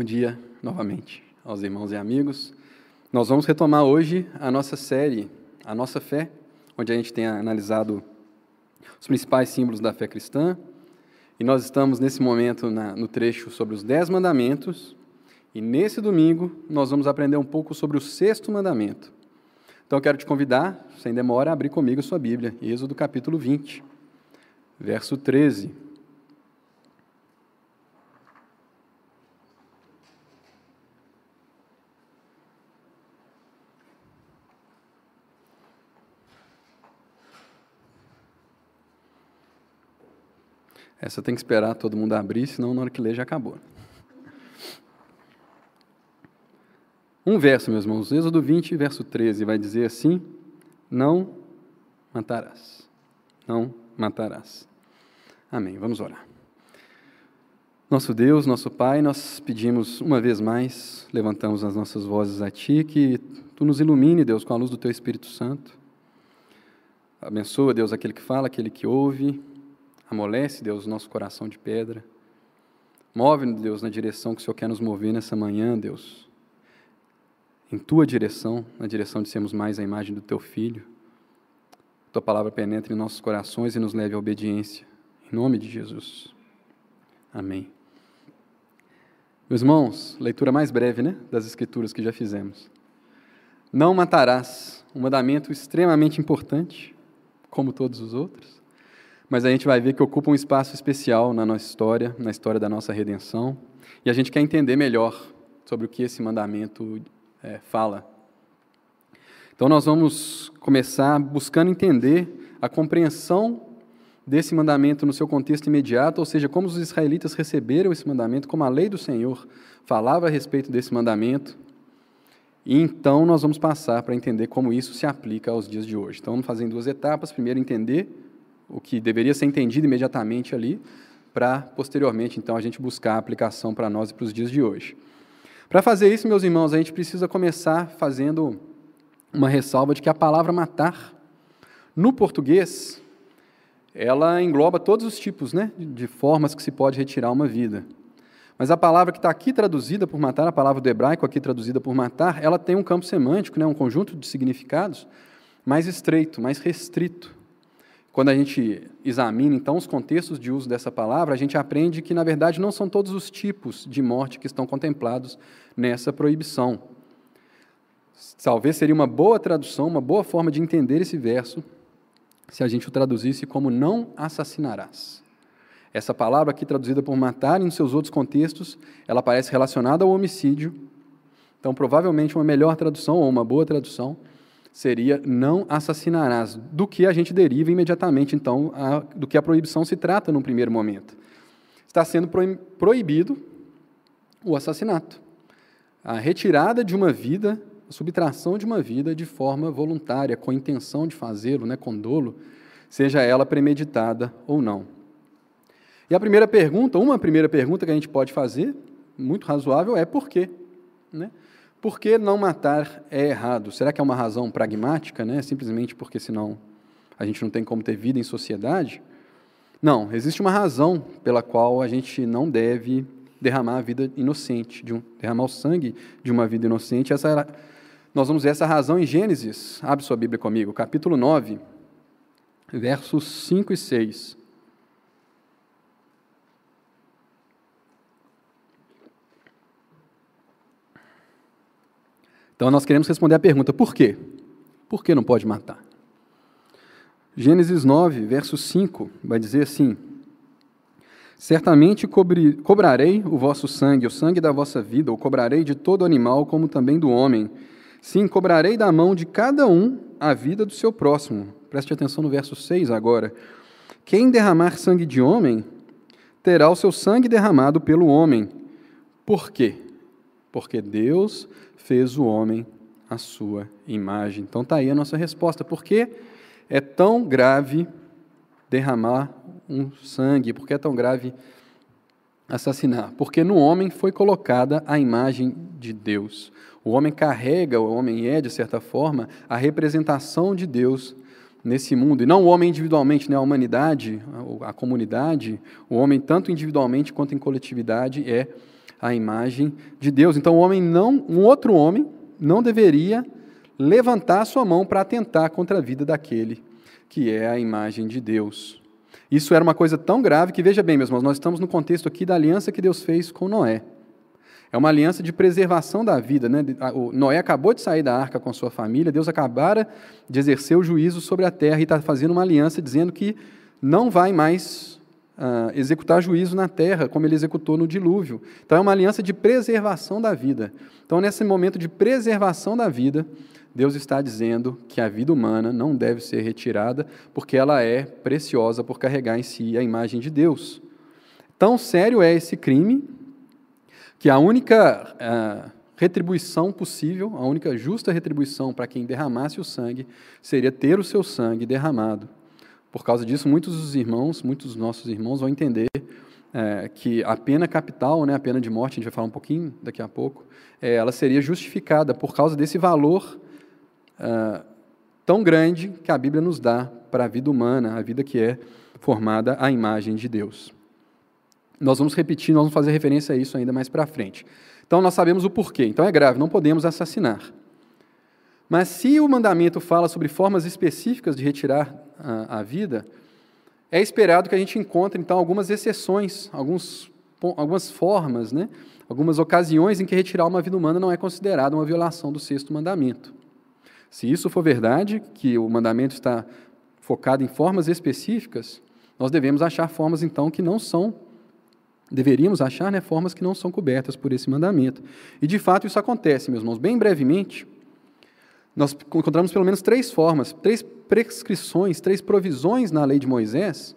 Bom dia novamente aos irmãos e amigos. Nós vamos retomar hoje a nossa série, a nossa fé, onde a gente tem analisado os principais símbolos da fé cristã. E nós estamos nesse momento na, no trecho sobre os Dez Mandamentos. E nesse domingo nós vamos aprender um pouco sobre o sexto mandamento. Então eu quero te convidar, sem demora, a abrir comigo a sua Bíblia, Êxodo capítulo 20, verso 13. Essa tem que esperar todo mundo abrir, senão na hora que ler já acabou. Um verso, meus irmãos, Êxodo 20, verso 13, vai dizer assim: Não matarás. Não matarás. Amém. Vamos orar. Nosso Deus, nosso Pai, nós pedimos uma vez mais, levantamos as nossas vozes a Ti, que Tu nos ilumine, Deus, com a luz do Teu Espírito Santo. Abençoa, Deus, aquele que fala, aquele que ouve, Amolece, Deus, o nosso coração de pedra. Move, Deus, na direção que o Senhor quer nos mover nessa manhã, Deus. Em tua direção, na direção de sermos mais a imagem do teu filho. Tua palavra penetre em nossos corações e nos leve à obediência. Em nome de Jesus. Amém. Meus irmãos, leitura mais breve, né, das escrituras que já fizemos. Não matarás, um mandamento extremamente importante, como todos os outros mas a gente vai ver que ocupa um espaço especial na nossa história, na história da nossa redenção, e a gente quer entender melhor sobre o que esse mandamento é, fala. Então, nós vamos começar buscando entender a compreensão desse mandamento no seu contexto imediato, ou seja, como os israelitas receberam esse mandamento, como a lei do Senhor falava a respeito desse mandamento, e então nós vamos passar para entender como isso se aplica aos dias de hoje. Então, vamos fazer em duas etapas. Primeiro, entender o que deveria ser entendido imediatamente ali, para posteriormente, então, a gente buscar a aplicação para nós e para os dias de hoje. Para fazer isso, meus irmãos, a gente precisa começar fazendo uma ressalva de que a palavra matar, no português, ela engloba todos os tipos né, de formas que se pode retirar uma vida. Mas a palavra que está aqui traduzida por matar, a palavra do hebraico aqui traduzida por matar, ela tem um campo semântico, né, um conjunto de significados mais estreito, mais restrito. Quando a gente examina, então, os contextos de uso dessa palavra, a gente aprende que, na verdade, não são todos os tipos de morte que estão contemplados nessa proibição. Talvez seria uma boa tradução, uma boa forma de entender esse verso, se a gente o traduzisse como não assassinarás. Essa palavra aqui traduzida por matar, em seus outros contextos, ela parece relacionada ao homicídio. Então, provavelmente, uma melhor tradução, ou uma boa tradução, seria não assassinarás, do que a gente deriva imediatamente, então, a, do que a proibição se trata num primeiro momento. Está sendo proibido o assassinato, a retirada de uma vida, a subtração de uma vida de forma voluntária, com intenção de fazê-lo, né, com dolo, seja ela premeditada ou não. E a primeira pergunta, uma primeira pergunta que a gente pode fazer, muito razoável, é por quê? Né? Por que não matar é errado? Será que é uma razão pragmática, né? simplesmente porque senão a gente não tem como ter vida em sociedade? Não, existe uma razão pela qual a gente não deve derramar a vida inocente, de um, derramar o sangue de uma vida inocente. Essa nós vamos ver essa razão em Gênesis. Abre sua Bíblia comigo, capítulo 9, versos 5 e 6. Então nós queremos responder a pergunta: por quê? Por que não pode matar? Gênesis 9, verso 5, vai dizer assim: Certamente cobri, cobrarei o vosso sangue, o sangue da vossa vida, o cobrarei de todo animal, como também do homem. Sim, cobrarei da mão de cada um a vida do seu próximo. Preste atenção no verso 6 agora. Quem derramar sangue de homem, terá o seu sangue derramado pelo homem. Por quê? Porque Deus fez o homem à sua imagem. Então está aí a nossa resposta. Por que é tão grave derramar um sangue? Por que é tão grave assassinar? Porque no homem foi colocada a imagem de Deus. O homem carrega, o homem é, de certa forma, a representação de Deus nesse mundo. E não o homem individualmente, né? a humanidade, a comunidade, o homem, tanto individualmente quanto em coletividade, é a imagem de Deus. Então, o homem não, um outro homem não deveria levantar sua mão para atentar contra a vida daquele que é a imagem de Deus. Isso era uma coisa tão grave que, veja bem, meus irmãos, nós estamos no contexto aqui da aliança que Deus fez com Noé. É uma aliança de preservação da vida. Né? O Noé acabou de sair da arca com sua família, Deus acabara de exercer o juízo sobre a terra e está fazendo uma aliança dizendo que não vai mais uh, executar juízo na terra, como ele executou no dilúvio. Então é uma aliança de preservação da vida. Então, nesse momento de preservação da vida, Deus está dizendo que a vida humana não deve ser retirada, porque ela é preciosa por carregar em si a imagem de Deus. Tão sério é esse crime que a única uh, retribuição possível, a única justa retribuição para quem derramasse o sangue, seria ter o seu sangue derramado. Por causa disso, muitos dos irmãos, muitos dos nossos irmãos vão entender é, que a pena capital, né, a pena de morte, a gente vai falar um pouquinho daqui a pouco, é, ela seria justificada por causa desse valor é, tão grande que a Bíblia nos dá para a vida humana, a vida que é formada à imagem de Deus. Nós vamos repetir, nós vamos fazer referência a isso ainda mais para frente. Então, nós sabemos o porquê. Então, é grave, não podemos assassinar. Mas se o mandamento fala sobre formas específicas de retirar a, vida, é esperado que a gente encontre, então, algumas exceções, alguns, algumas formas, né? algumas ocasiões em que retirar uma vida humana não é considerada uma violação do sexto mandamento. Se isso for verdade, que o mandamento está focado em formas específicas, nós devemos achar formas, então, que não são Deveríamos achar né, formas que não são cobertas por esse mandamento. E de fato isso acontece, meus irmãos. Bem brevemente, nós encontramos pelo menos três formas, três prescrições, três provisões na lei de Moisés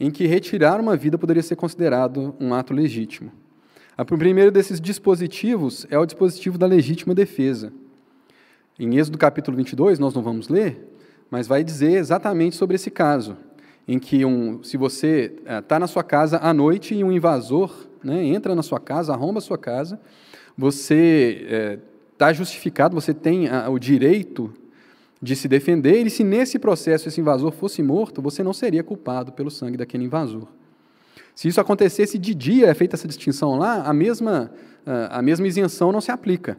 em que retirar uma vida poderia ser considerado um ato legítimo. O primeiro desses dispositivos é o dispositivo da legítima defesa. Em Êxodo capítulo 22, nós não vamos ler, mas vai dizer exatamente sobre esse caso em que um, se você está é, na sua casa à noite e um invasor né, entra na sua casa, arromba a sua casa, você está justificado, você tem a, o direito de se defender, e se nesse processo esse invasor fosse morto, você não seria culpado pelo sangue daquele invasor. Se isso acontecesse de dia, é feita essa distinção lá, a mesma, a mesma isenção não se aplica.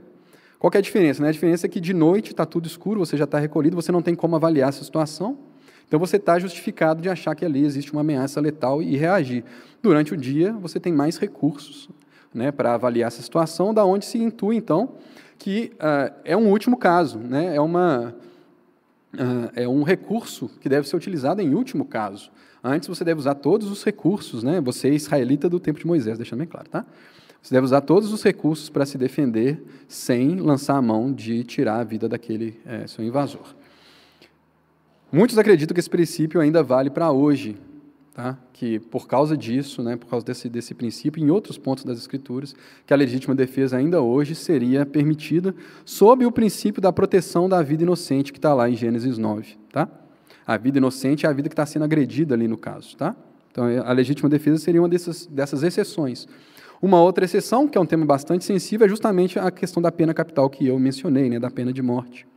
Qual é a diferença? Né? A diferença é que de noite está tudo escuro, você já está recolhido, você não tem como avaliar essa situação, então você está justificado de achar que ali existe uma ameaça letal e reagir. Durante o dia, você tem mais recursos né, para avaliar essa situação, da onde se intui, então, que uh, é um último caso, né, é, uma, uh, é um recurso que deve ser utilizado em último caso. Antes você deve usar todos os recursos, né, você é israelita do tempo de Moisés, deixando bem claro, tá? Você deve usar todos os recursos para se defender sem lançar a mão de tirar a vida daquele é, seu invasor. Muitos acreditam que esse princípio ainda vale para hoje, tá? que por causa disso, né, por causa desse, desse princípio, em outros pontos das Escrituras, que a legítima defesa ainda hoje seria permitida sob o princípio da proteção da vida inocente que está lá em Gênesis 9. Tá? A vida inocente é a vida que está sendo agredida ali no caso. Tá? Então, a legítima defesa seria uma dessas, dessas exceções. Uma outra exceção, que é um tema bastante sensível, é justamente a questão da pena capital que eu mencionei, né, da pena de morte.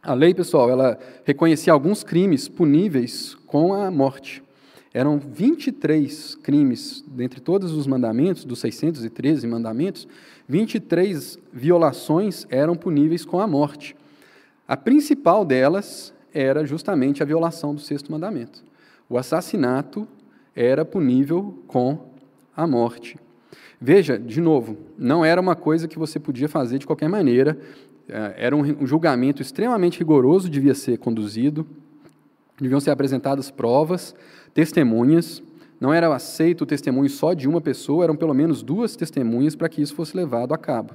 A lei, pessoal, ela reconhecia alguns crimes puníveis com a morte. Eram 23 crimes, dentre todos os mandamentos, dos 613 mandamentos, 23 violações eram puníveis com a morte. A principal delas era justamente a violação do sexto mandamento. O assassinato era punível com a morte. Veja, de novo, não era uma coisa que você podia fazer de qualquer maneira, é, era um julgamento extremamente rigoroso, devia ser conduzido, deviam ser apresentadas provas, testemunhas. Não era aceito o testemunho só de uma pessoa, eram pelo menos duas testemunhas para que isso fosse levado a cabo.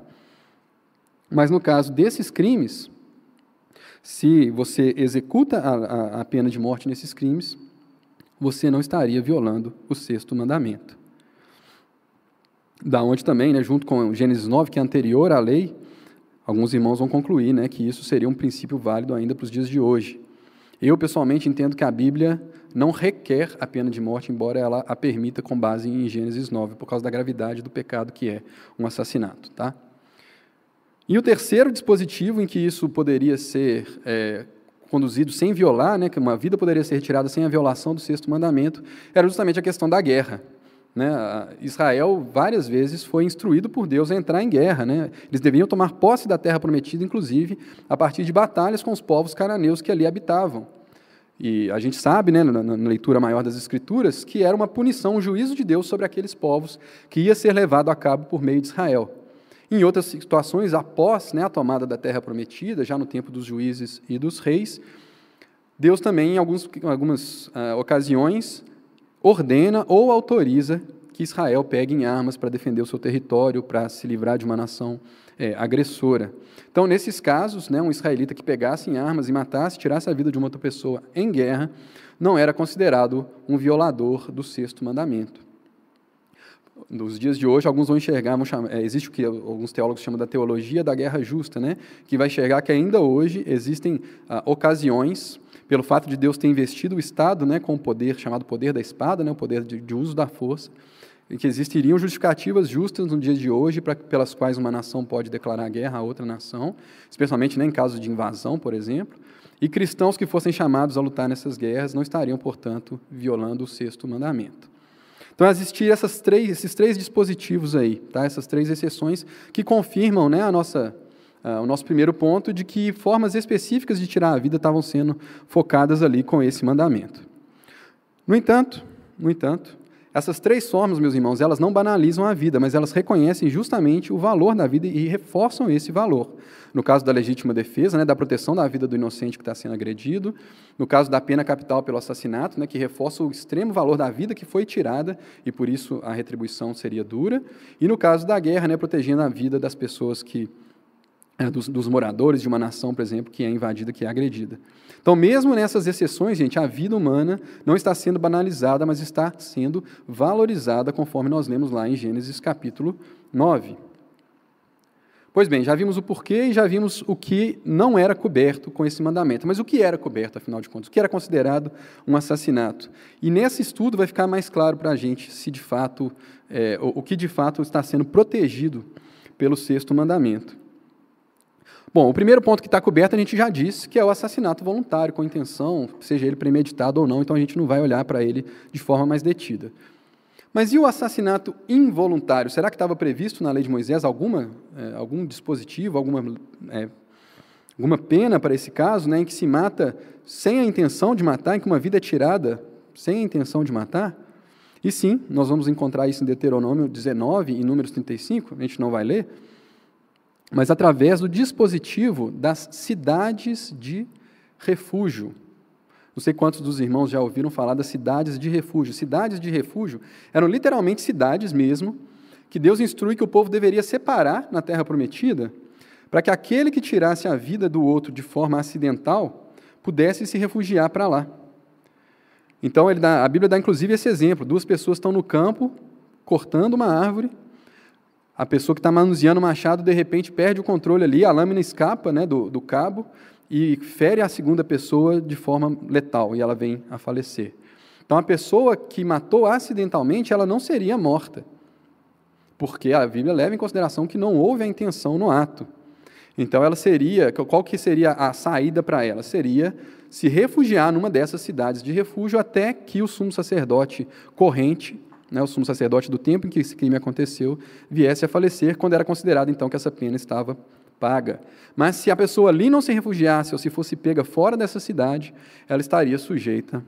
Mas no caso desses crimes, se você executa a, a, a pena de morte nesses crimes, você não estaria violando o sexto mandamento. Da onde também, né, junto com Gênesis 9, que é anterior à lei, alguns irmãos vão concluir né, que isso seria um princípio válido ainda para os dias de hoje. Eu, pessoalmente, entendo que a Bíblia não requer a pena de morte, embora ela a permita com base em Gênesis 9, por causa da gravidade do pecado que é um assassinato. Tá? E o terceiro dispositivo em que isso poderia ser é, conduzido sem violar, né, que uma vida poderia ser retirada sem a violação do sexto mandamento, era justamente a questão da guerra. Né? Israel várias vezes foi instruído por Deus a entrar em guerra. Né? Eles deviam tomar posse da terra prometida, inclusive, a partir de batalhas com os povos cananeus que ali habitavam. E a gente sabe, né, na, na, leitura maior das Escrituras, que era uma punição, um juízo de Deus sobre aqueles povos que ia ser levado a cabo por meio de Israel. Em outras situações, após né, a tomada da terra prometida, já no tempo dos juízes e dos reis, Deus também, em alguns, algumas uh, ocasiões, ordena ou autoriza que Israel pegue em armas para defender o seu território, para se livrar de uma nação é, agressora. Então, nesses casos, né, um israelita que pegasse em armas e matasse, tirasse a vida de uma outra pessoa em guerra, não era considerado um violador do sexto mandamento. Nos dias de hoje, alguns vão enxergar, vão chamar, é, existe o que alguns teólogos chamam da teologia da guerra justa, né, que vai enxergar que ainda hoje existem ah, ocasiões pelo fato de Deus ter investido o Estado né, com o poder chamado poder da espada, né, o poder de, de uso da força, e que existiriam justificativas justas no dia de hoje pra, pelas quais uma nação pode declarar guerra a outra nação, especialmente né, em caso de invasão, por exemplo, e cristãos que fossem chamados a lutar nessas guerras não estariam, portanto, violando o sexto mandamento. Então, existiam essas três, esses três dispositivos aí, tá? essas três exceções que confirmam né, a nossa Uh, o nosso primeiro ponto de que formas específicas de tirar a vida estavam sendo focadas ali com esse mandamento. No entanto, no entanto, essas três formas, meus irmãos, elas não banalizam a vida, mas elas reconhecem justamente o valor da vida e reforçam esse valor. No caso da legítima defesa, né, da proteção da vida do inocente que está sendo agredido, no caso da pena capital pelo assassinato, né, que reforça o extremo valor da vida que foi tirada e por isso a retribuição seria dura, e no caso da guerra, né, protegendo a vida das pessoas que é, dos, dos, moradores de uma nação, por exemplo, que é invadida, que é agredida. Então, mesmo nessas exceções, gente, a vida humana não está sendo banalizada, mas está sendo valorizada, conforme nós lemos lá em Gênesis capítulo 9. Pois bem, já vimos o porquê e já vimos o que não era coberto com esse mandamento. Mas o que era coberto, afinal de contas? O que era considerado um assassinato? E nesse estudo vai ficar mais claro para a gente se de fato, é, o, o que de fato está sendo protegido pelo sexto mandamento. Bom, o primeiro ponto que está coberto a gente já disse, que é o assassinato voluntário, com intenção, seja ele premeditado ou não, então a gente não vai olhar para ele de forma mais detida. Mas e o assassinato involuntário? Será que estava previsto na lei de Moisés alguma, é, algum dispositivo, alguma, é, alguma pena para esse caso, né, em que se mata sem a intenção de matar, em que uma vida é tirada sem a intenção de matar? E sim, nós vamos encontrar isso em Deuteronômio 19 e Números 35, a gente não vai ler, mas através do dispositivo das cidades de refúgio. Não sei quantos dos irmãos já ouviram falar das cidades de refúgio. Cidades de refúgio eram literalmente cidades mesmo, que Deus instrui que o povo deveria separar na terra prometida, para que aquele que tirasse a vida do outro de forma acidental pudesse se refugiar para lá. Então, dá, a Bíblia dá inclusive esse exemplo: duas pessoas estão no campo cortando uma árvore, a pessoa que está manuseando o machado, de repente, perde o controle ali, a lâmina escapa né, do, do cabo e fere a segunda pessoa de forma letal, e ela vem a falecer. Então, a pessoa que matou acidentalmente, ela não seria morta, porque a Bíblia leva em consideração que não houve a intenção no ato. Então, ela seria, qual que seria a saída para ela? Seria se refugiar numa dessas cidades de refúgio até que o sumo sacerdote corrente né, o sumo sacerdote do tempo em que esse crime aconteceu, viesse a falecer, quando era considerado então que essa pena estava paga. Mas se a pessoa ali não se refugiasse ou se fosse pega fora dessa cidade, ela estaria sujeita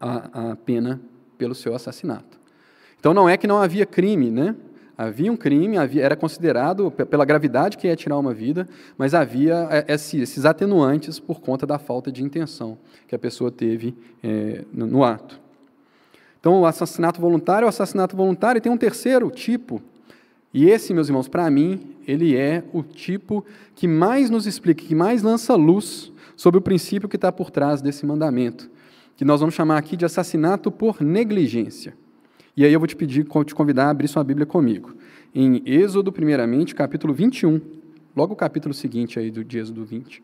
à, à pena pelo seu assassinato. Então não é que não havia crime, né? Havia um crime, havia, era considerado pela gravidade que é tirar uma vida, mas havia é, esses atenuantes por conta da falta de intenção que a pessoa teve é, no ato. Então, o assassinato voluntário, o assassinato voluntário tem um terceiro tipo. E esse, meus irmãos, para mim, ele é o tipo que mais nos explica, que mais lança luz sobre o princípio que está por trás desse mandamento, que nós vamos chamar aqui de assassinato por negligência. E aí eu vou te pedir, te convidar a abrir sua Bíblia comigo. Em Êxodo, primeiramente, capítulo 21, logo o capítulo seguinte aí do de Êxodo 20.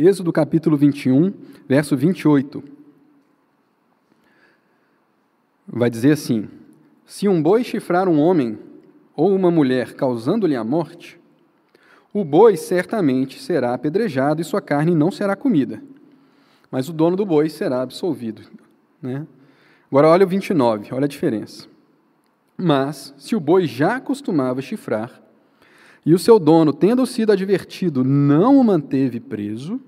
Êxodo capítulo 21, verso 28. Vai dizer assim: Se um boi chifrar um homem ou uma mulher, causando-lhe a morte, O boi certamente será apedrejado e sua carne não será comida, mas o dono do boi será absolvido. Né? Agora, olha o 29, olha a diferença. Mas, se o boi já costumava chifrar, e o seu dono, tendo sido advertido, não o manteve preso,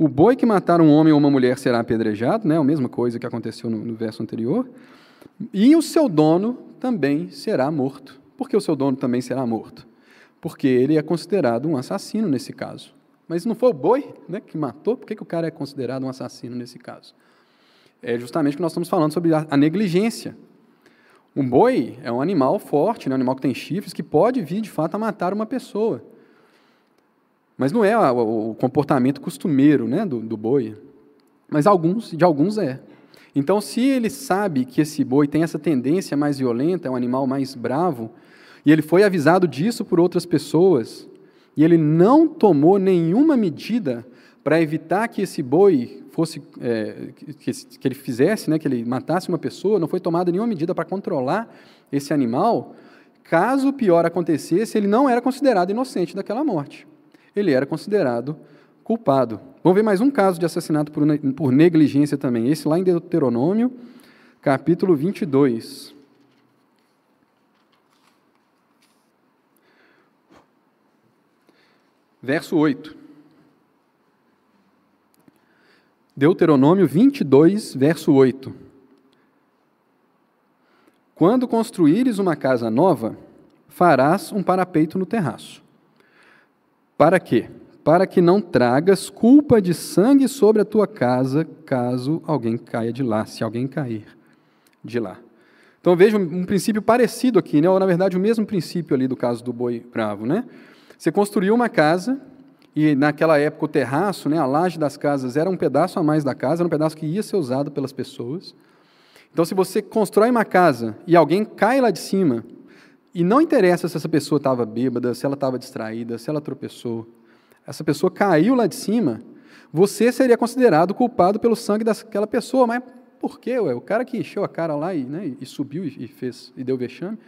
o boi que matar um homem ou uma mulher será apedrejado, né? a mesma coisa que aconteceu no, no verso anterior, e o seu dono também será morto. Por que o seu dono também será morto? Porque ele é considerado um assassino nesse caso. Mas não foi o boi né, que matou, por que, que o cara é considerado um assassino nesse caso? É justamente que nós estamos falando sobre a, a negligência. Um boi é um animal forte, né, um animal que tem chifres, que pode vir de fato a matar uma pessoa. Mas não é o comportamento costumeiro né, do, do boi. Mas alguns, de alguns é. Então, se ele sabe que esse boi tem essa tendência mais violenta, é um animal mais bravo, e ele foi avisado disso por outras pessoas, e ele não tomou nenhuma medida para evitar que esse boi fosse, é, que, que, ele fizesse, né, que ele matasse uma pessoa, não foi tomada nenhuma medida para controlar esse animal, caso o pior acontecesse, ele não era considerado inocente daquela morte ele era considerado culpado. Vamos ver mais um caso de assassinato por, por negligência também. Esse lá em Deuteronômio, capítulo 22. Verso 8. Deuteronômio 22, verso 8. Quando construíres uma casa nova, farás um parapeito no terraço para quê? Para que não tragas culpa de sangue sobre a tua casa, caso alguém caia de lá, se alguém cair de lá. Então veja um, princípio parecido aqui, né? ou na verdade o mesmo princípio ali do caso do boi bravo. Né? Você construiu uma casa, e naquela época o terraço, né, a laje das casas, era um pedaço a mais da casa, era um pedaço que ia ser usado pelas pessoas. Então, se você constrói uma casa e alguém cai lá de cima, e não interessa se essa pessoa estava bêbada, se ela estava distraída, se ela tropeçou. Essa pessoa caiu lá de cima, você seria considerado culpado pelo sangue daquela pessoa. Mas por quê? Ué? O cara que encheu a cara lá e, né, e subiu e fez e deu vexame.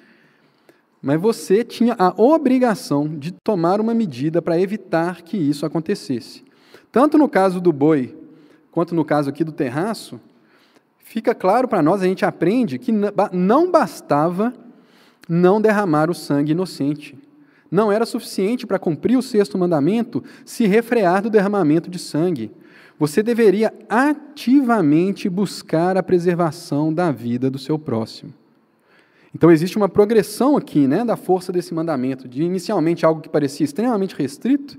Mas você tinha a obrigação de tomar uma medida para evitar que isso acontecesse. Tanto no caso do boi, quanto no caso aqui do terraço, fica claro para nós, a gente aprende que não bastava não derramar o sangue inocente. Não era suficiente para cumprir o sexto mandamento se refrear do derramamento de sangue. Você deveria ativamente buscar a preservação da vida do seu próximo. Então existe uma progressão aqui, né, da força desse mandamento, de inicialmente algo que parecia extremamente restrito,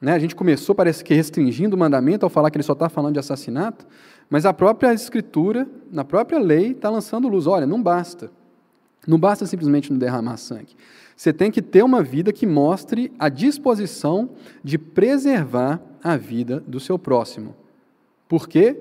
né, a gente começou parece que restringindo o mandamento ao falar que ele só está falando de assassinato, mas a própria escritura, na própria lei, está lançando luz. Olha, não basta. Não basta simplesmente não derramar sangue. Você tem que ter uma vida que mostre a disposição de preservar a vida do seu próximo. Por quê?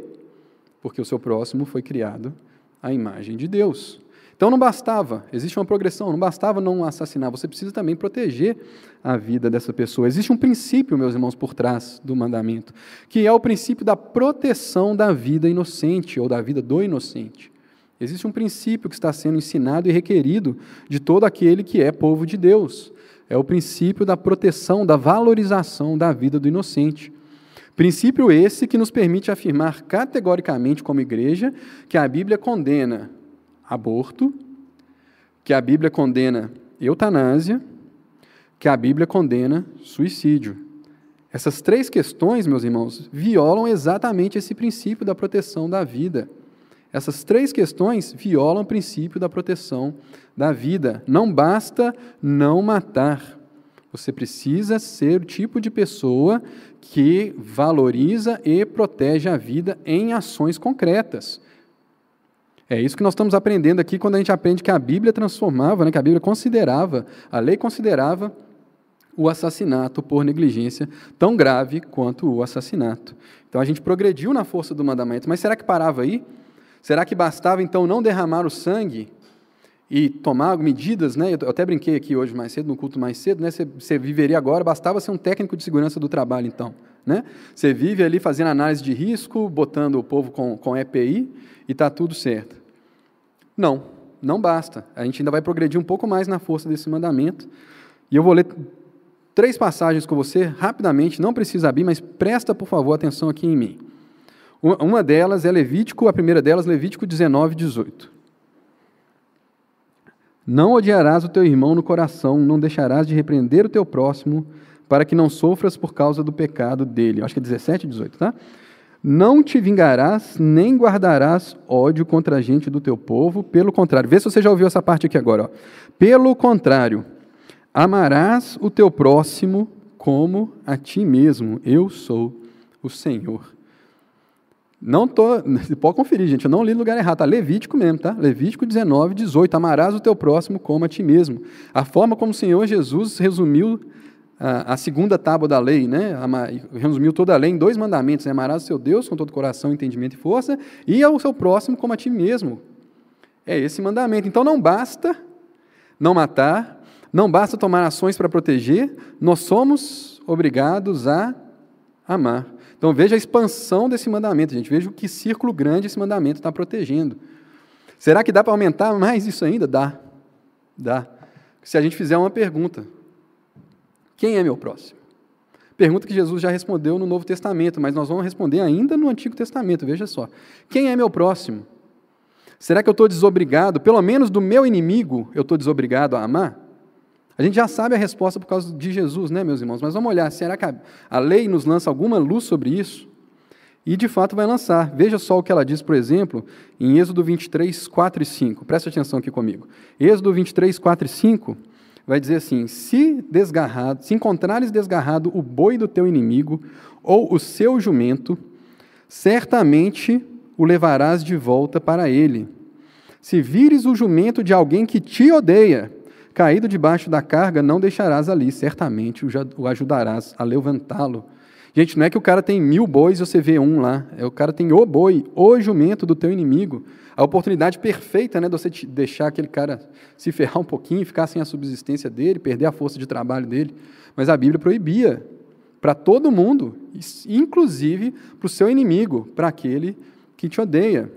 Porque o seu próximo foi criado à imagem de Deus. Então não bastava, existe uma progressão, não bastava não assassinar, você precisa também proteger a vida dessa pessoa. Existe um princípio, meus irmãos, por trás do mandamento, que é o princípio da proteção da vida inocente ou da vida do inocente. Existe um princípio que está sendo ensinado e requerido de todo aquele que é povo de Deus. É o princípio da proteção, da valorização da vida do inocente. Princípio esse que nos permite afirmar categoricamente, como igreja, que a Bíblia condena aborto, que a Bíblia condena eutanásia, que a Bíblia condena suicídio. Essas três questões, meus irmãos, violam exatamente esse princípio da proteção da vida. Essas três questões violam o princípio da proteção da vida. Não basta não matar. Você precisa ser o tipo de pessoa que valoriza e protege a vida em ações concretas. É isso que nós estamos aprendendo aqui quando a gente aprende que a Bíblia transformava, né, que a Bíblia considerava, a lei considerava o assassinato por negligência tão grave quanto o assassinato. Então a gente progrediu na força do mandamento, mas será que parava aí? Será que bastava então não derramar o sangue e tomar medidas, né? Eu até brinquei aqui hoje mais cedo, no culto mais cedo, né? Você, viveria agora, bastava ser um técnico de segurança do trabalho, então. Né? Você vive ali fazendo análise de risco, botando o povo com, com EPI e está tudo certo. Não, não basta. A gente ainda vai progredir um pouco mais na força desse mandamento. E eu vou ler três passagens com você, rapidamente, não precisa abrir, mas presta, por favor, atenção aqui em mim. Uma delas é Levítico, a primeira delas, Levítico 19, 18. Não odiarás o teu irmão no coração, não deixarás de repreender o teu próximo, para que não sofras por causa do pecado dele. Acho que é 17 e 18, tá? Não te vingarás, nem guardarás ódio contra a gente do teu povo, pelo contrário. Vê se você já ouviu essa parte aqui agora. Ó. Pelo contrário, amarás o teu próximo como a ti mesmo. Eu sou o Senhor. Não tô, pode conferir, gente, eu não li no lugar errado, tá? Levítico mesmo, tá? Levítico 19, 18. Amarás o teu próximo como a ti mesmo. A forma como o Senhor Jesus resumiu a, a segunda tábua da lei, né? resumiu toda a lei em dois mandamentos: né? amarás o seu Deus com todo coração, entendimento e força, e ao seu próximo como a ti mesmo. É esse mandamento. Então não basta não matar, não basta tomar ações para proteger, nós somos obrigados a amar. Então veja a expansão desse mandamento, gente. Veja o que círculo grande esse mandamento está protegendo. Será que dá para aumentar mais isso ainda? Dá. Dá. Se a gente fizer uma pergunta, quem é meu próximo? Pergunta que Jesus já respondeu no Novo Testamento, mas nós vamos responder ainda no Antigo Testamento, veja só. Quem é meu próximo? Será que eu estou desobrigado, pelo menos do meu inimigo, eu estou desobrigado a amar? A gente já sabe a resposta por causa de Jesus, né, meus irmãos? Mas vamos olhar, será que a lei nos lança alguma luz sobre isso? E de fato vai lançar. Veja só o que ela diz, por exemplo, em Êxodo 23, 4 e 5. Preste atenção aqui comigo. Êxodo 23, 4 e 5 vai dizer assim: se desgarrado, se encontrares desgarrado o boi do teu inimigo ou o seu jumento, certamente o levarás de volta para ele. Se vires o jumento de alguém que te odeia, caído debaixo da carga, não deixarás ali, certamente o ajudarás a levantá-lo. Gente, não é que o cara tem mil bois e você vê um lá, é o cara tem o boi, o jumento do teu inimigo a oportunidade perfeita né, de você deixar aquele cara se ferrar um pouquinho, ficar sem a subsistência dele, perder a força de trabalho dele. Mas a Bíblia proibia para todo mundo, inclusive para o seu inimigo, para aquele que te odeia.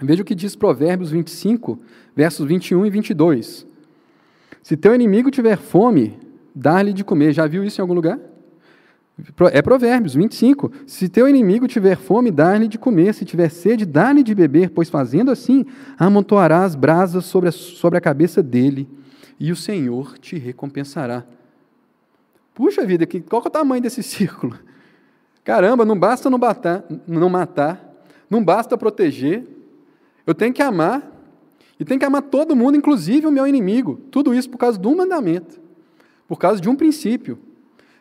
Veja o que diz Provérbios 25, versos 21 e 22. Se teu inimigo tiver fome, dá-lhe de comer. Já viu isso em algum lugar? É Provérbios 25. Se teu inimigo tiver fome, dá-lhe de comer. Se tiver sede, dá-lhe de beber, pois fazendo assim, amontoarás brasas sobre a, sobre a cabeça dele, e o Senhor te recompensará. Puxa vida, qual é o tamanho desse círculo? Caramba, não basta não, batar, não matar, não basta proteger, eu tenho que amar, e tenho que amar todo mundo, inclusive o meu inimigo. Tudo isso por causa de um mandamento, por causa de um princípio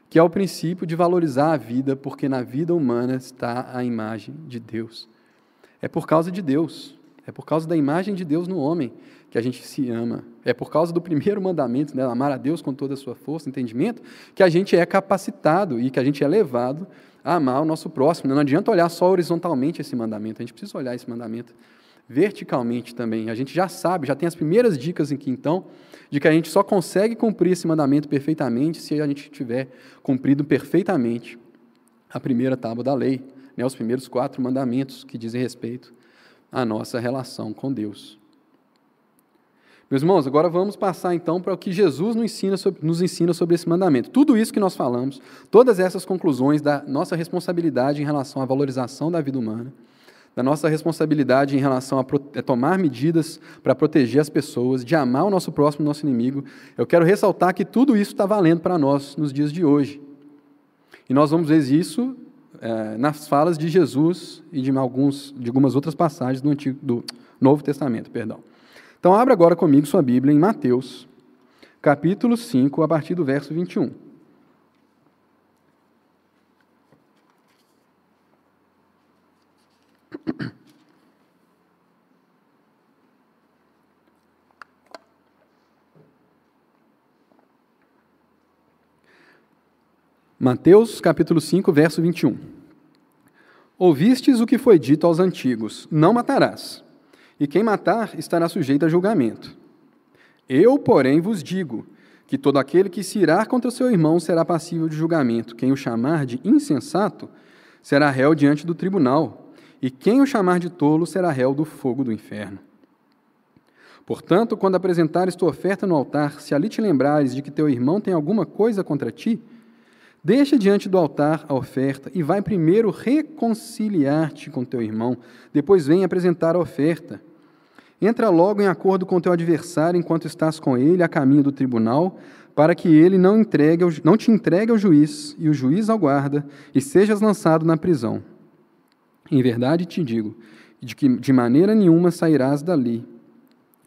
que é o princípio de valorizar a vida, porque na vida humana está a imagem de Deus. É por causa de Deus, é por causa da imagem de Deus no homem que a gente se ama. É por causa do primeiro mandamento, né, amar a Deus com toda a sua força, entendimento, que a gente é capacitado e que a gente é levado a amar o nosso próximo. Não adianta olhar só horizontalmente esse mandamento, a gente precisa olhar esse mandamento verticalmente também. A gente já sabe, já tem as primeiras dicas aqui então, de que a gente só consegue cumprir esse mandamento perfeitamente se a gente tiver cumprido perfeitamente a primeira tábua da lei, né, os primeiros quatro mandamentos que dizem respeito à nossa relação com Deus. Meus irmãos, agora vamos passar então para o que Jesus nos ensina, sobre, nos ensina sobre esse mandamento. Tudo isso que nós falamos, todas essas conclusões da nossa responsabilidade em relação à valorização da vida humana, da nossa responsabilidade em relação a, a tomar medidas para proteger as pessoas, de amar o nosso próximo, o nosso inimigo, eu quero ressaltar que tudo isso está valendo para nós nos dias de hoje. E nós vamos ver isso é, nas falas de Jesus e de, alguns, de algumas outras passagens do, Antigo, do Novo Testamento. Perdão. Então, abra agora comigo sua Bíblia em Mateus, capítulo 5, a partir do verso 21. Mateus capítulo 5, verso 21. Ouvistes o que foi dito aos antigos: Não matarás, e quem matar estará sujeito a julgamento. Eu, porém, vos digo que todo aquele que se irá contra seu irmão será passível de julgamento. Quem o chamar de insensato será réu diante do tribunal, e quem o chamar de tolo será réu do fogo do inferno. Portanto, quando apresentares tua oferta no altar, se ali te lembrares de que teu irmão tem alguma coisa contra ti, deixa diante do altar a oferta e vai primeiro reconciliar-te com teu irmão, depois vem apresentar a oferta. Entra logo em acordo com teu adversário enquanto estás com ele a caminho do tribunal, para que ele não, entregue não te entregue ao juiz e o juiz ao guarda, e sejas lançado na prisão. Em verdade te digo, de que de maneira nenhuma sairás dali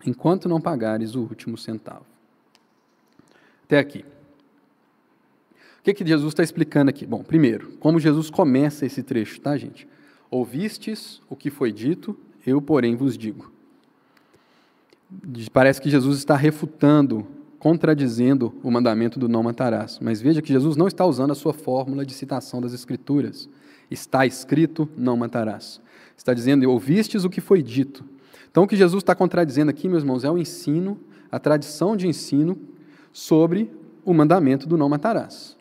enquanto não pagares o último centavo. Até aqui. O que, que Jesus está explicando aqui? Bom, primeiro, como Jesus começa esse trecho, tá, gente? Ouvistes o que foi dito, eu, porém, vos digo. Parece que Jesus está refutando, contradizendo o mandamento do não matarás. Mas veja que Jesus não está usando a sua fórmula de citação das Escrituras. Está escrito, não matarás. Está dizendo, ouvistes o que foi dito. Então, o que Jesus está contradizendo aqui, meus irmãos, é o ensino, a tradição de ensino sobre o mandamento do não matarás.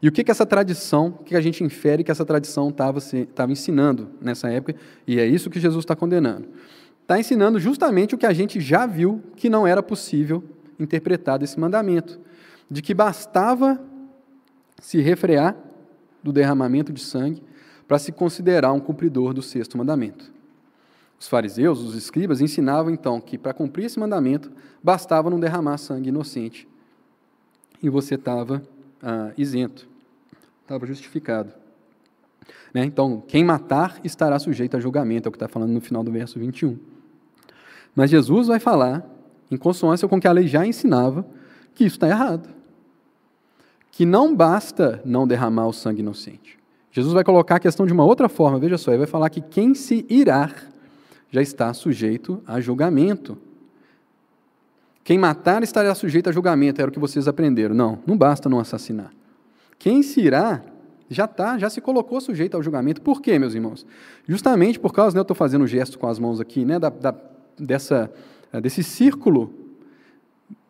E o que, que essa tradição, o que a gente infere que essa tradição estava ensinando nessa época, e é isso que Jesus está condenando. Está ensinando justamente o que a gente já viu que não era possível interpretar desse mandamento, de que bastava se refrear do derramamento de sangue para se considerar um cumpridor do sexto mandamento. Os fariseus, os escribas, ensinavam então que para cumprir esse mandamento bastava não derramar sangue inocente. E você estava ah, isento, estava justificado. Né? Então, quem matar estará sujeito a julgamento, é o que está falando no final do verso 21. Mas Jesus vai falar, em consonância com o que a lei já ensinava, que isso está errado. Que não basta não derramar o sangue inocente. Jesus vai colocar a questão de uma outra forma, veja só, ele vai falar que quem se irar já está sujeito a julgamento. Quem matar estará sujeito a julgamento, era o que vocês aprenderam. Não, não basta não assassinar. Quem se irá já está, já se colocou sujeito ao julgamento. Por quê, meus irmãos? Justamente por causa, né, eu estou fazendo um gesto com as mãos aqui, né, da, da, dessa, desse círculo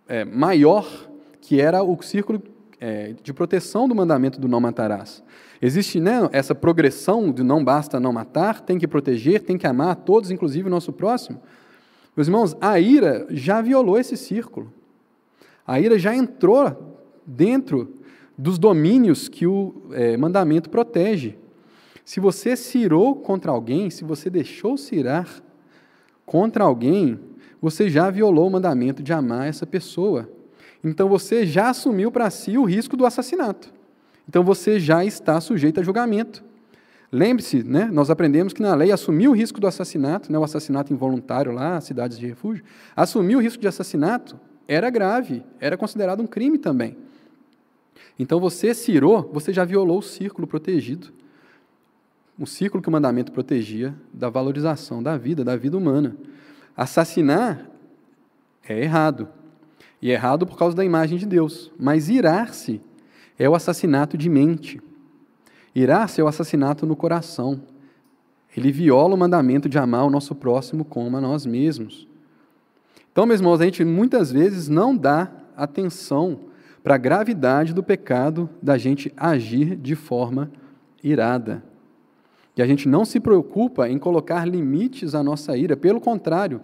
é, maior que era o círculo é, de proteção do mandamento do não matarás. Existe né, essa progressão de não basta não matar, tem que proteger, tem que amar a todos, inclusive o nosso próximo. Meus irmãos, a ira já violou esse círculo. A ira já entrou dentro dos domínios que o é, mandamento protege. Se você se irou contra alguém, se você deixou se irar contra alguém, você já violou o mandamento de amar essa pessoa. Então você já assumiu para si o risco do assassinato. Então você já está sujeito a julgamento. Lembre-se, né, nós aprendemos que na lei assumir o risco do assassinato, né, o assassinato involuntário lá, cidades de refúgio, assumir o risco de assassinato era grave, era considerado um crime também. Então você se irou, você já violou o círculo protegido, o círculo que o mandamento protegia da valorização da vida, da vida humana. Assassinar é errado, e é errado por causa da imagem de Deus, mas irar-se é o assassinato de mente. Irá-se é o assassinato no coração. Ele viola o mandamento de amar o nosso próximo como a nós mesmos. Então, meus irmãos, a gente muitas vezes não dá atenção para a gravidade do pecado da gente agir de forma irada. E a gente não se preocupa em colocar limites à nossa ira, pelo contrário,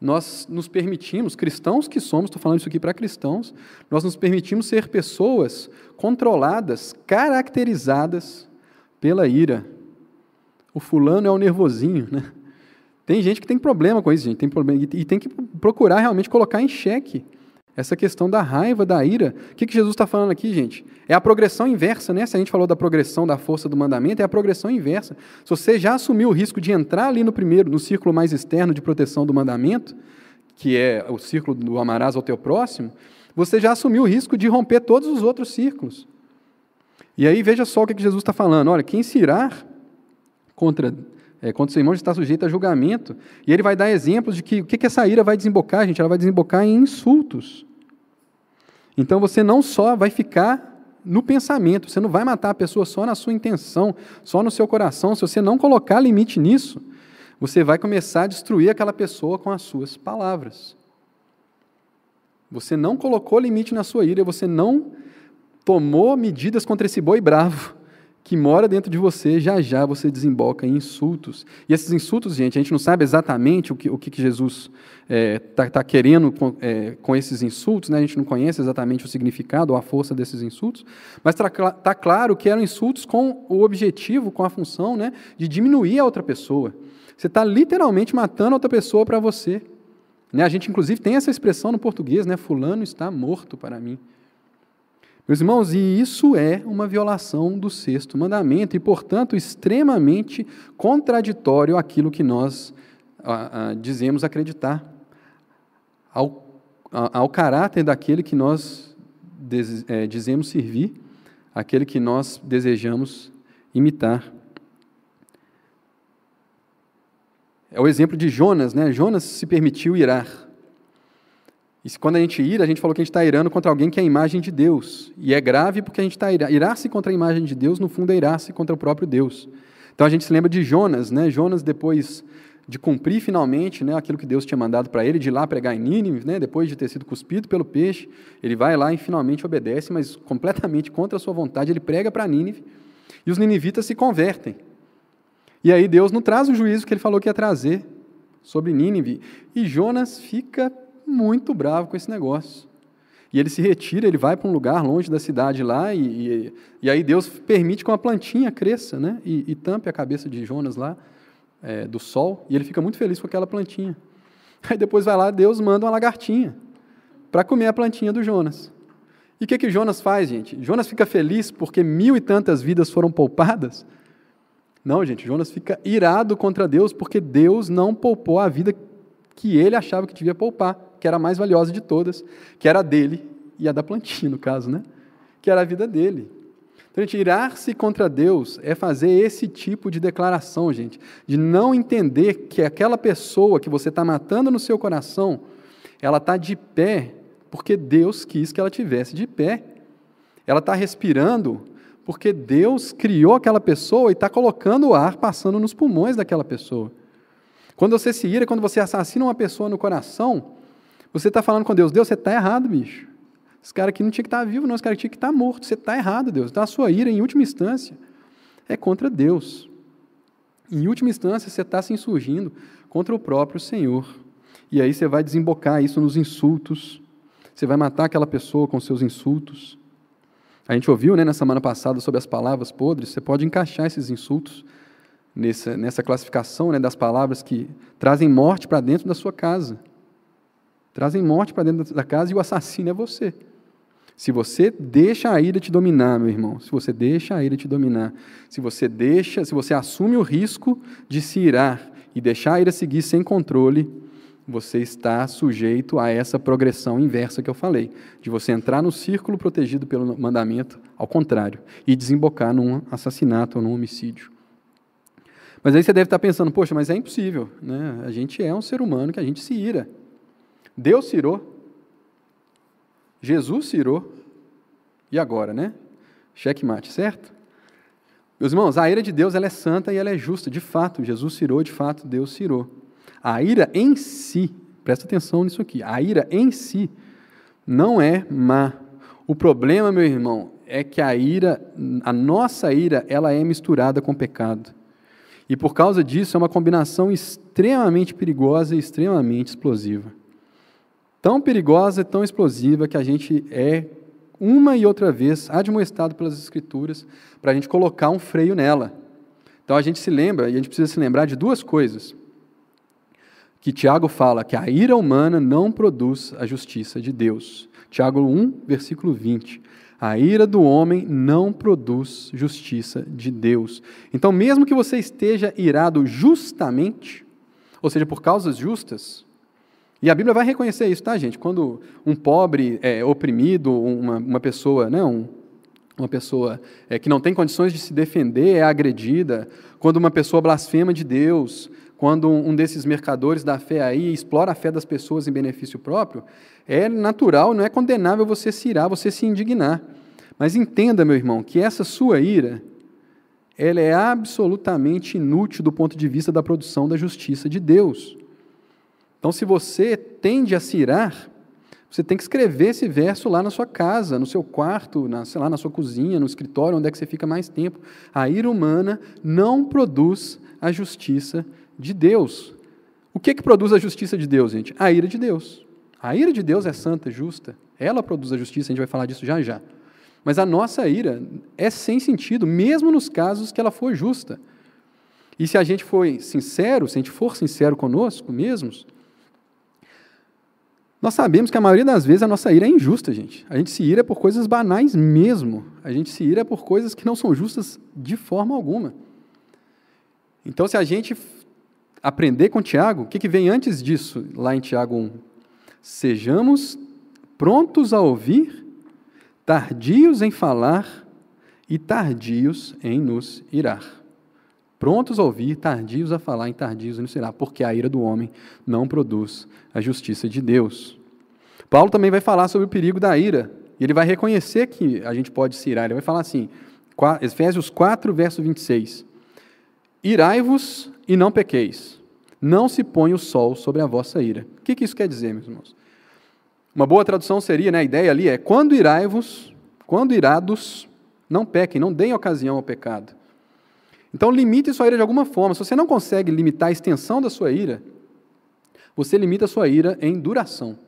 nós nos permitimos, cristãos que somos, estou falando isso aqui para cristãos, nós nos permitimos ser pessoas controladas, caracterizadas pela ira. O fulano é o nervosinho, né? Tem gente que tem problema com isso, gente, tem problema, e tem que procurar realmente colocar em xeque essa questão da raiva, da ira. O que, que Jesus está falando aqui, gente? É a progressão inversa, né? Se a gente falou da progressão da força do mandamento, é a progressão inversa. Se você já assumiu o risco de entrar ali no primeiro, no círculo mais externo de proteção do mandamento, que é o círculo do amarás ao teu próximo, você já assumiu o risco de romper todos os outros círculos. E aí veja só o que, que Jesus está falando. Olha, quem se irar contra é, contra seu irmão está sujeito a julgamento. E ele vai dar exemplos de que o que, que essa ira vai desembocar, gente? Ela vai desembocar em insultos. Então você não só vai ficar no pensamento, você não vai matar a pessoa só na sua intenção, só no seu coração. Se você não colocar limite nisso, você vai começar a destruir aquela pessoa com as suas palavras. Você não colocou limite na sua ira, você não tomou medidas contra esse boi bravo que mora dentro de você, já já você desemboca em insultos. E esses insultos, gente, a gente não sabe exatamente o que, o que Jesus está é, tá, tá querendo com, é, com, esses insultos, né? a gente não conhece exatamente o significado ou a força desses insultos, mas está tá claro que eram insultos com o objetivo, com a função né, de diminuir a outra pessoa. Você está literalmente matando a outra pessoa para você. Né? A gente, inclusive, tem essa expressão no português, né? Fulano está morto para mim. Meus irmãos, e isso é uma violação do sexto mandamento e, portanto, extremamente contraditório àquilo que nós ah, ah, dizemos acreditar, ao, ao caráter daquele que nós des, é, dizemos servir, aquele que nós desejamos imitar. É o exemplo de Jonas, né? Jonas se permitiu irar. E quando a gente ira, a gente falou que a gente está irando contra alguém que é a imagem de Deus. E é grave porque a gente está. Irar-se contra a imagem de Deus, no fundo, é irar-se contra o próprio Deus. Então a gente se lembra de Jonas, né? Jonas, depois de cumprir finalmente né, aquilo que Deus tinha mandado para ele, de ir lá pregar em Nínive, né, depois de ter sido cuspido pelo peixe, ele vai lá e finalmente obedece, mas completamente contra a sua vontade, ele prega para Nínive, e os ninivitas se convertem. E aí Deus não traz o juízo que ele falou que ia trazer sobre Nínive, e Jonas fica muito bravo com esse negócio. E ele se retira, ele vai para um lugar longe da cidade lá, e, e, e aí Deus permite que uma plantinha cresça, né? E, e tampe a cabeça de Jonas lá, é, do sol, e ele fica muito feliz com aquela plantinha. Aí depois vai lá, Deus manda uma lagartinha para comer a plantinha do Jonas. E o que, que Jonas faz, gente? Jonas fica feliz porque mil e tantas vidas foram poupadas? Não, gente, Jonas fica irado contra Deus porque Deus não poupou a vida que ele achava que devia poupar que era a mais valiosa de todas, que era a dele e a da plantinha, no caso, né? Que era a vida dele. Então, gente, irar-se contra Deus é fazer esse tipo de declaração, gente, de não entender que aquela pessoa que você está matando no seu coração, ela está de pé porque Deus quis que ela tivesse de pé. Ela está respirando porque Deus criou aquela pessoa e está colocando o ar passando nos pulmões daquela pessoa. Quando você se ira, quando você assassina uma pessoa no coração, você está falando com Deus, Deus, você está errado, bicho. Esse cara aqui não tinha que estar tá vivo, não, esse cara tinha que estar tá morto. Você está errado, Deus. Então a sua ira, em última instância, é contra Deus. Em última instância, você está se insurgindo contra o próprio Senhor. E aí você vai desembocar isso nos insultos. Você vai matar aquela pessoa com seus insultos. A gente ouviu né, na semana passada sobre as palavras podres. Você pode encaixar esses insultos nessa, nessa classificação né, das palavras que trazem morte para dentro da sua casa. Trazem morte para dentro da casa e o assassino é você. Se você deixa a ira te dominar, meu irmão, se você deixa a ira te dominar, se você deixa, se você assume o risco de se irar e deixar a ira seguir sem controle, você está sujeito a essa progressão inversa que eu falei, de você entrar no círculo protegido pelo mandamento, ao contrário, e desembocar num assassinato ou num homicídio. Mas aí você deve estar pensando, poxa, mas é impossível, né? A gente é um ser humano que a gente se ira. Deus cirou, Jesus cirou, e agora, né? Checkmate, certo? Meus irmãos, a ira de Deus ela é santa e ela é justa. De fato, Jesus cirou, de fato, Deus cirou. A ira em si, presta atenção nisso aqui, a ira em si não é má. O problema, meu irmão, é que a ira, a nossa ira, ela é misturada com pecado. E por causa disso é uma combinação extremamente perigosa e extremamente explosiva tão perigosa e tão explosiva que a gente é, uma e outra vez, admoestado pelas Escrituras para a gente colocar um freio nela. Então a gente se lembra, e a gente precisa se lembrar de duas coisas. Que Tiago fala que a ira humana não produz a justiça de Deus. Tiago 1, versículo 20. A ira do homem não produz justiça de Deus. Então, mesmo que você esteja irado justamente, ou seja, por causas justas, e a Bíblia vai reconhecer isso, tá, gente? Quando um pobre é oprimido, uma, uma pessoa, né, um, uma pessoa é, que não tem condições de se defender é agredida, quando uma pessoa blasfema de Deus, quando um desses mercadores da fé aí explora a fé das pessoas em benefício próprio, é natural, não é condenável você se irar, você se indignar. Mas entenda, meu irmão, que essa sua ira, ela é absolutamente inútil do ponto de vista da produção da justiça de Deus. Então, se você tende a se irar, Você tem que escrever esse verso lá na sua casa, no seu quarto, na, sei lá, na sua cozinha, no escritório, onde é que você fica mais tempo. A ira humana não produz a justiça de Deus. O que, que produz a justiça de Deus, gente? A ira de Deus. A ira de Deus é santa, justa. Ela produz a justiça, a gente vai falar disso já já. Mas a nossa ira é sem sentido, mesmo nos casos que ela for justa. E se a gente for sincero, se a gente for sincero conosco mesmos, nós sabemos que a maioria das vezes a nossa ira é injusta, gente. A gente se ira por coisas banais mesmo. A gente se ira por coisas que não são justas de forma alguma. Então, se a gente aprender com Tiago, o que, que vem antes disso, lá em Tiago 1? Sejamos prontos a ouvir, tardios em falar e tardios em nos irar. Prontos a ouvir, tardios a falar e tardios nos irar, porque a ira do homem não produz a justiça de Deus. Paulo também vai falar sobre o perigo da ira, e ele vai reconhecer que a gente pode se irar. Ele vai falar assim, Efésios 4, verso 26. Irai-vos e não pequeis. Não se põe o sol sobre a vossa ira. O que, que isso quer dizer, meus irmãos? Uma boa tradução seria, né, a ideia ali é: quando irai-vos, quando irados, não pequem, não deem ocasião ao pecado. Então, limite sua ira de alguma forma. Se você não consegue limitar a extensão da sua ira, você limita a sua ira em duração.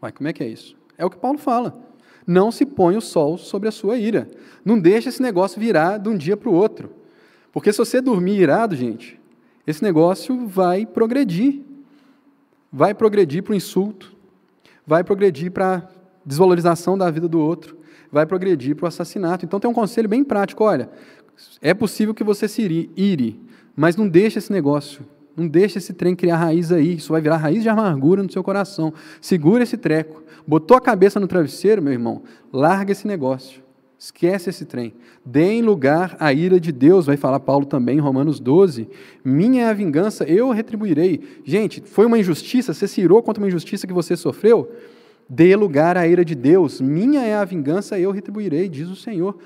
Mas como é que é isso? É o que Paulo fala. Não se põe o sol sobre a sua ira. Não deixa esse negócio virar de um dia para o outro. Porque se você dormir irado, gente, esse negócio vai progredir. Vai progredir para o insulto, vai progredir para a desvalorização da vida do outro, vai progredir para o assassinato. Então tem um conselho bem prático, olha, é possível que você se ire, mas não deixe esse negócio, não deixe esse trem criar raiz aí, isso vai virar raiz de amargura no seu coração. Segura esse treco. Botou a cabeça no travesseiro, meu irmão, larga esse negócio. Esquece esse trem. Deem lugar à ira de Deus, vai falar Paulo também em Romanos 12. Minha é a vingança, eu retribuirei. Gente, foi uma injustiça, você se irou contra uma injustiça que você sofreu? Dê lugar à ira de Deus. Minha é a vingança, eu retribuirei, diz o Senhor.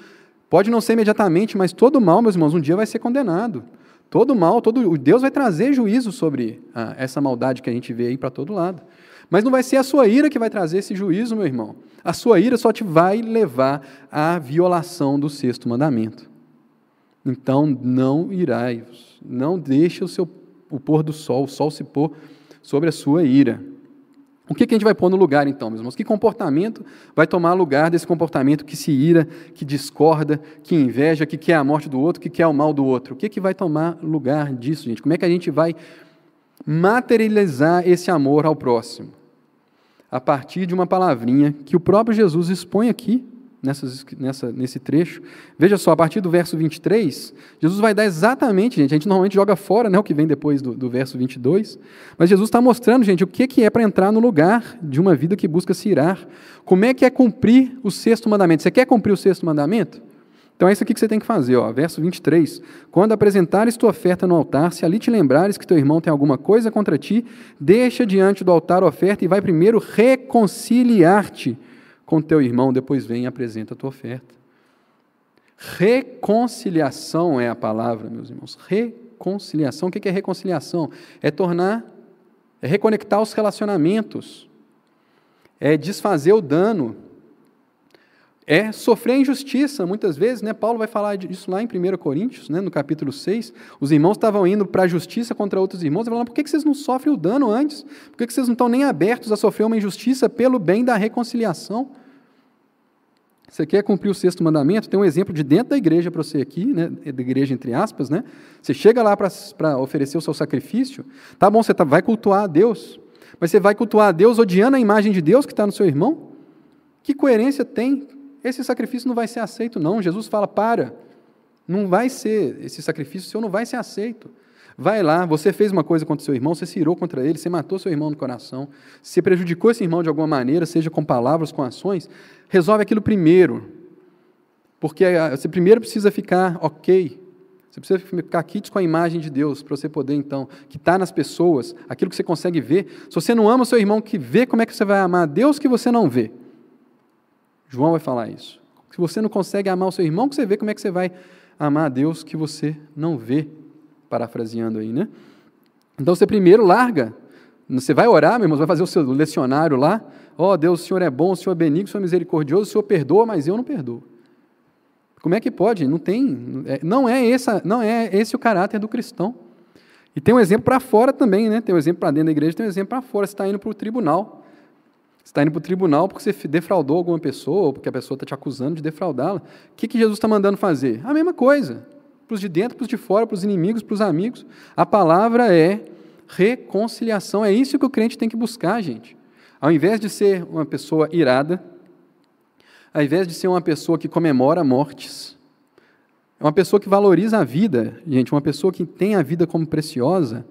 Pode não ser imediatamente, mas todo mal, meus irmãos, um dia vai ser condenado. Todo mal, todo Deus vai trazer juízo sobre ah, essa maldade que a gente vê aí para todo lado. Mas não vai ser a sua ira que vai trazer esse juízo, meu irmão. A sua ira só te vai levar à violação do sexto mandamento. Então, não irai, não deixe o, seu, o pôr do sol, o sol se pôr sobre a sua ira. O que, que a gente vai pôr no lugar, então, meus irmãos? Que comportamento vai tomar lugar desse comportamento que se ira, que discorda, que inveja, que quer a morte do outro, que quer o mal do outro? O que, que vai tomar lugar disso, gente? Como é que a gente vai materializar esse amor ao próximo? a partir de uma palavrinha que o próprio Jesus expõe aqui, nessa, nesse trecho. Veja só, a partir do verso 23, Jesus vai dar exatamente, gente, a gente normalmente joga fora né, o que vem depois do, do verso 22, mas Jesus está mostrando, gente, o que, que é para entrar no lugar de uma vida que busca se irar. Como é que é cumprir o sexto mandamento? Você quer cumprir o sexto mandamento? Então é isso aqui que você tem que fazer, ó, verso 23. Quando apresentares tua oferta no altar, se ali te lembrares que teu irmão tem alguma coisa contra ti, deixa diante do altar a oferta e vai primeiro reconciliar-te com teu irmão, depois vem e apresenta a tua oferta. Reconciliação é a palavra, meus irmãos. Reconciliação. O que é reconciliação? É tornar, é reconectar os relacionamentos, é desfazer o dano, é sofrer injustiça, muitas vezes, né? Paulo vai falar disso lá em 1 Coríntios, né? no capítulo 6. Os irmãos estavam indo para a justiça contra outros irmãos, e falaram, por que vocês não sofrem o dano antes? Por que vocês não estão nem abertos a sofrer uma injustiça pelo bem da reconciliação? Você quer cumprir o sexto mandamento? Tem um exemplo de dentro da igreja para você aqui, né? da igreja entre aspas, né? Você chega lá para oferecer o seu sacrifício, tá bom, você tá, vai cultuar a Deus, mas você vai cultuar a Deus odiando a imagem de Deus que está no seu irmão? Que coerência tem esse sacrifício não vai ser aceito, não. Jesus fala: para, não vai ser, esse sacrifício seu não vai ser aceito. Vai lá, você fez uma coisa contra seu irmão, você se irou contra ele, você matou seu irmão no coração, você prejudicou esse irmão de alguma maneira, seja com palavras, com ações, resolve aquilo primeiro. Porque você primeiro precisa ficar ok, você precisa ficar quites com a imagem de Deus, para você poder, então, que está nas pessoas, aquilo que você consegue ver. Se você não ama o seu irmão que vê, como é que você vai amar Deus que você não vê? João vai falar isso. Se você não consegue amar o seu irmão, que você vê como é que você vai amar a Deus que você não vê, parafraseando aí, né? Então você primeiro larga, você vai orar, meu irmão, vai fazer o seu lecionário lá, Ó oh, Deus, o Senhor é bom, o Senhor é benigno, o Senhor é misericordioso, o Senhor perdoa, mas eu não perdoo. Como é que pode? Não tem, é, não é essa, não é esse o caráter do cristão. E tem um exemplo para fora também, né? Tem um exemplo para dentro da igreja, tem um exemplo para fora. Você está indo para o tribunal. Você está indo para o tribunal porque você defraudou alguma pessoa, ou porque a pessoa está te acusando de defraudá-la. O que, que Jesus está mandando fazer? A mesma coisa. Para os de dentro, para os de fora, para os inimigos, para os amigos. A palavra é reconciliação. É isso que o crente tem que buscar, gente. Ao invés de ser uma pessoa irada, ao invés de ser uma pessoa que comemora mortes, é uma pessoa que valoriza a vida, gente, uma pessoa que tem a vida como preciosa,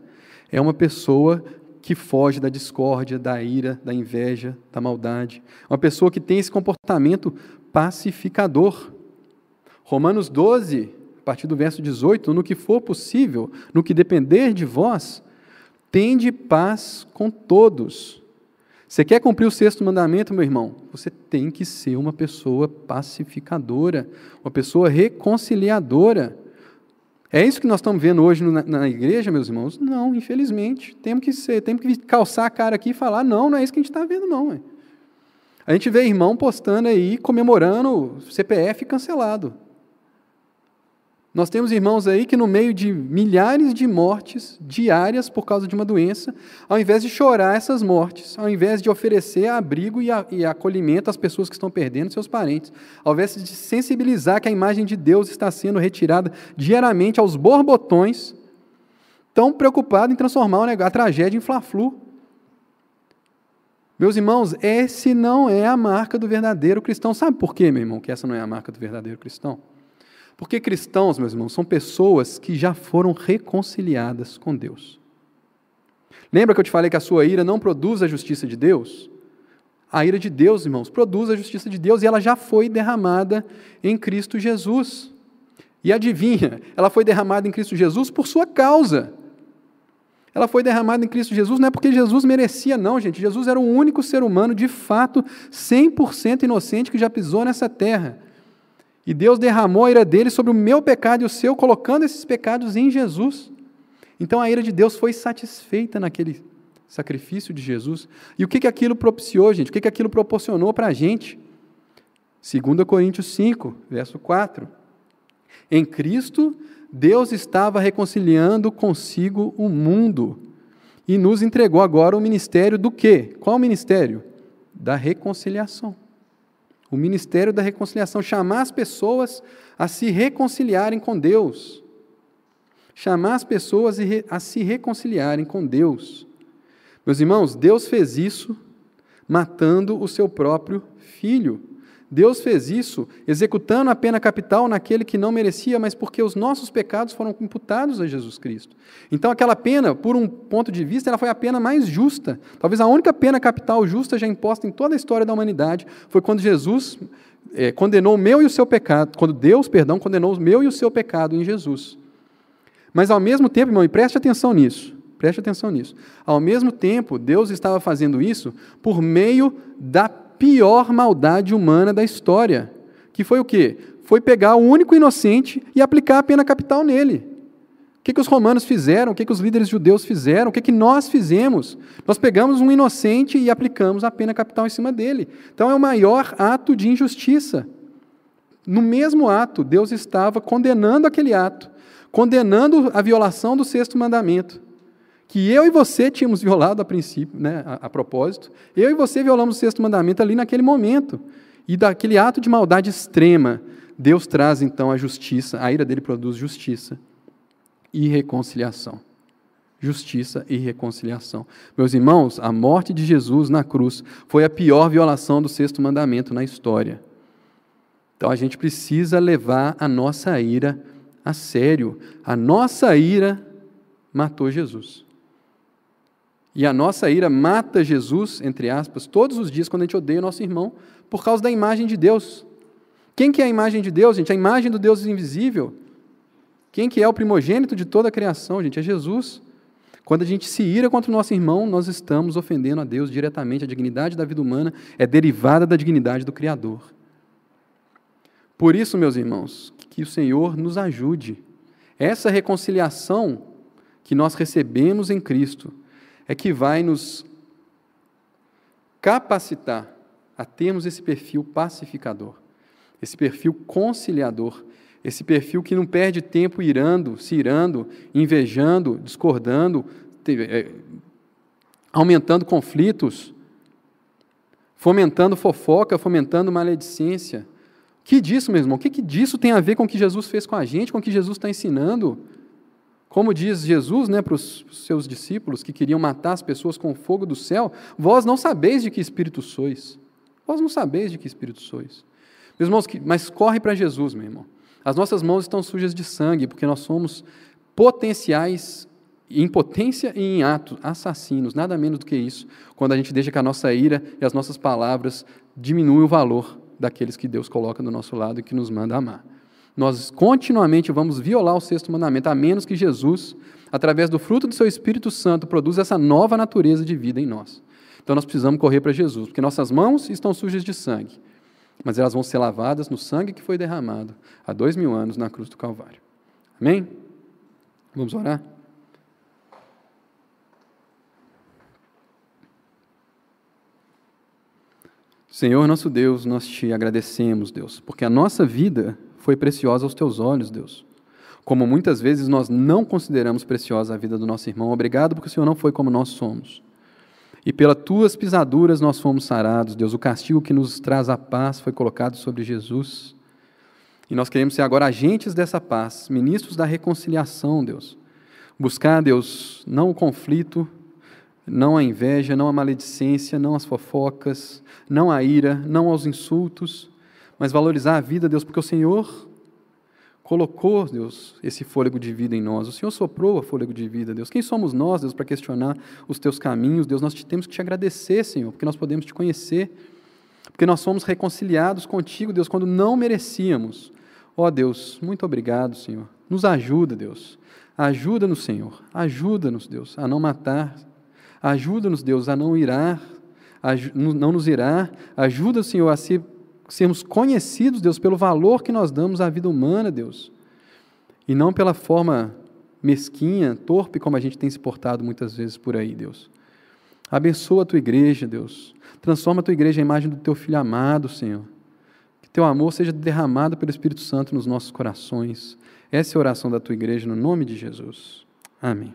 é uma pessoa que foge da discórdia, da ira, da inveja, da maldade. Uma pessoa que tem esse comportamento pacificador. Romanos 12, a partir do verso 18: No que for possível, no que depender de vós, tende paz com todos. Você quer cumprir o sexto mandamento, meu irmão? Você tem que ser uma pessoa pacificadora, uma pessoa reconciliadora. É isso que nós estamos vendo hoje na, na, igreja, meus irmãos? Não, infelizmente. Temos que ser, temos que calçar a cara aqui e falar, não, não é isso que a gente está vendo, não. A gente vê irmão postando aí, comemorando CPF cancelado. Nós temos irmãos aí que, no meio de milhares de mortes diárias por causa de uma doença, ao invés de chorar essas mortes, ao invés de oferecer abrigo e, a, e acolhimento às pessoas que estão perdendo seus parentes, ao invés de sensibilizar que a imagem de Deus está sendo retirada diariamente aos borbotões, tão preocupado em transformar a tragédia em fla-flu. Meus irmãos, esse não é a marca do verdadeiro cristão. Sabe por quê, meu irmão, que essa não é a marca do verdadeiro cristão? Porque cristãos, meus irmãos, são pessoas que já foram reconciliadas com Deus. Lembra que eu te falei que a sua ira não produz a justiça de Deus? A ira de Deus, irmãos, produz a justiça de Deus e ela já foi derramada em Cristo Jesus. E adivinha, ela foi derramada em Cristo Jesus por sua causa. Ela foi derramada em Cristo Jesus não é porque Jesus merecia, não, gente. Jesus era o único ser humano, de fato, 100% inocente que já pisou nessa terra. E Deus derramou a ira dele sobre o meu pecado e o seu, colocando esses pecados em Jesus. Então a ira de Deus foi satisfeita naquele sacrifício de Jesus. E o que, que aquilo propiciou, gente? O que, que aquilo proporcionou para a gente? 2 Coríntios 5, verso 4. Em Cristo, Deus estava reconciliando consigo o mundo e nos entregou agora o ministério do quê? Qual o ministério? Da reconciliação o ministério da reconciliação, chamar as pessoas a se reconciliarem com Deus. Chamar as pessoas a se reconciliarem com Deus. Meus irmãos, Deus fez isso matando o seu próprio filho. Deus fez isso executando a pena capital naquele que não merecia, mas porque os nossos pecados foram imputados a Jesus Cristo. Então, aquela pena, por um ponto de vista, ela foi a pena mais justa. Talvez a única pena capital justa já imposta em toda a história da humanidade foi quando Jesus é, condenou o meu e o seu pecado, quando Deus, perdão, condenou o meu e o seu pecado em Jesus. Mas ao mesmo tempo, irmão, e preste atenção nisso, preste atenção nisso. Ao mesmo tempo, Deus estava fazendo isso por meio da pior maldade humana da história, que foi o quê? Foi pegar o único inocente e aplicar a pena capital nele. O que, que os romanos fizeram? O que, que os líderes judeus fizeram? O que, que nós fizemos? Nós pegamos um inocente e aplicamos a pena capital em cima dele. Então é o maior ato de injustiça. No mesmo ato, Deus estava condenando aquele ato, condenando a violação do sexto mandamento que eu e você tínhamos violado a princípio, né, a, a, propósito, eu e você violamos o sexto mandamento ali naquele momento. E daquele ato de maldade extrema, Deus traz então a justiça, a ira dele produz justiça e reconciliação. Justiça e reconciliação. Meus irmãos, a morte de Jesus na cruz foi a pior violação do sexto mandamento na história. Então a gente precisa levar a nossa ira a sério. A nossa ira matou Jesus. E a nossa ira mata Jesus, entre aspas, todos os dias quando a gente odeia o nosso irmão, por causa da imagem de Deus. Quem que é a imagem de Deus, gente? A imagem do Deus invisível. Quem que é o primogênito de toda a criação, gente? É Jesus. Quando a gente se ira contra o nosso irmão, nós estamos ofendendo a Deus diretamente. A dignidade da vida humana é derivada da dignidade do Criador. Por isso, meus irmãos, que o Senhor nos ajude. Essa reconciliação que nós recebemos em Cristo, é que vai nos capacitar a termos esse perfil pacificador, esse perfil conciliador, esse perfil que não perde tempo irando, se irando, invejando, discordando, é, aumentando conflitos, fomentando fofoca, fomentando maledicência. Que disso, meu irmão? O que, que disso tem a ver com o que Jesus fez com a gente, com o que Jesus está ensinando? Como diz Jesus né, para os seus discípulos que queriam matar as pessoas com o fogo do céu, vós não sabeis de que espírito sois. Vós não sabeis de que espírito sois. Meus irmãos, mas corre para Jesus, meu irmão. As nossas mãos estão sujas de sangue, porque nós somos potenciais em potência e em ato, assassinos, nada menos do que isso, quando a gente deixa que a nossa ira e as nossas palavras diminuem o valor daqueles que Deus coloca do nosso lado e que nos manda amar. Nós continuamente vamos violar o sexto mandamento, a menos que Jesus, através do fruto do seu Espírito Santo, produza essa nova natureza de vida em nós. Então nós precisamos correr para Jesus, porque nossas mãos estão sujas de sangue mas elas vão ser lavadas no sangue que foi derramado há dois mil anos na cruz do Calvário. Amém? Vamos orar? Senhor nosso Deus, nós te agradecemos, Deus, porque a nossa vida foi preciosa aos teus olhos, Deus. Como muitas vezes nós não consideramos preciosa a vida do nosso irmão. Obrigado porque o Senhor não foi como nós somos. E pelas tuas pisaduras nós fomos sarados, Deus. O castigo que nos traz a paz foi colocado sobre Jesus. E nós queremos ser agora agentes dessa paz, ministros da reconciliação, Deus. Buscar, Deus, não o conflito, não a inveja, não a maledicência, não as fofocas, não a ira, não aos insultos, mas valorizar a vida, Deus, porque o Senhor colocou, Deus, esse fôlego de vida em nós. O Senhor soprou a fôlego de vida, Deus. Quem somos nós, Deus, para questionar os teus caminhos? Deus, nós temos que te agradecer, Senhor, porque nós podemos te conhecer, porque nós somos reconciliados contigo, Deus, quando não merecíamos. Ó oh, Deus, muito obrigado, Senhor. Nos ajuda, Deus. Ajuda-nos, Senhor. Ajuda-nos, Deus, a não matar. Ajuda-nos, Deus, a não irar, a não nos irar. Ajuda, Senhor, a ser sermos conhecidos, Deus, pelo valor que nós damos à vida humana, Deus, e não pela forma mesquinha, torpe, como a gente tem se portado muitas vezes por aí, Deus. Abençoa a tua igreja, Deus. Transforma a tua igreja em imagem do teu filho amado, Senhor. Que teu amor seja derramado pelo Espírito Santo nos nossos corações. Essa é a oração da tua igreja, no nome de Jesus. Amém.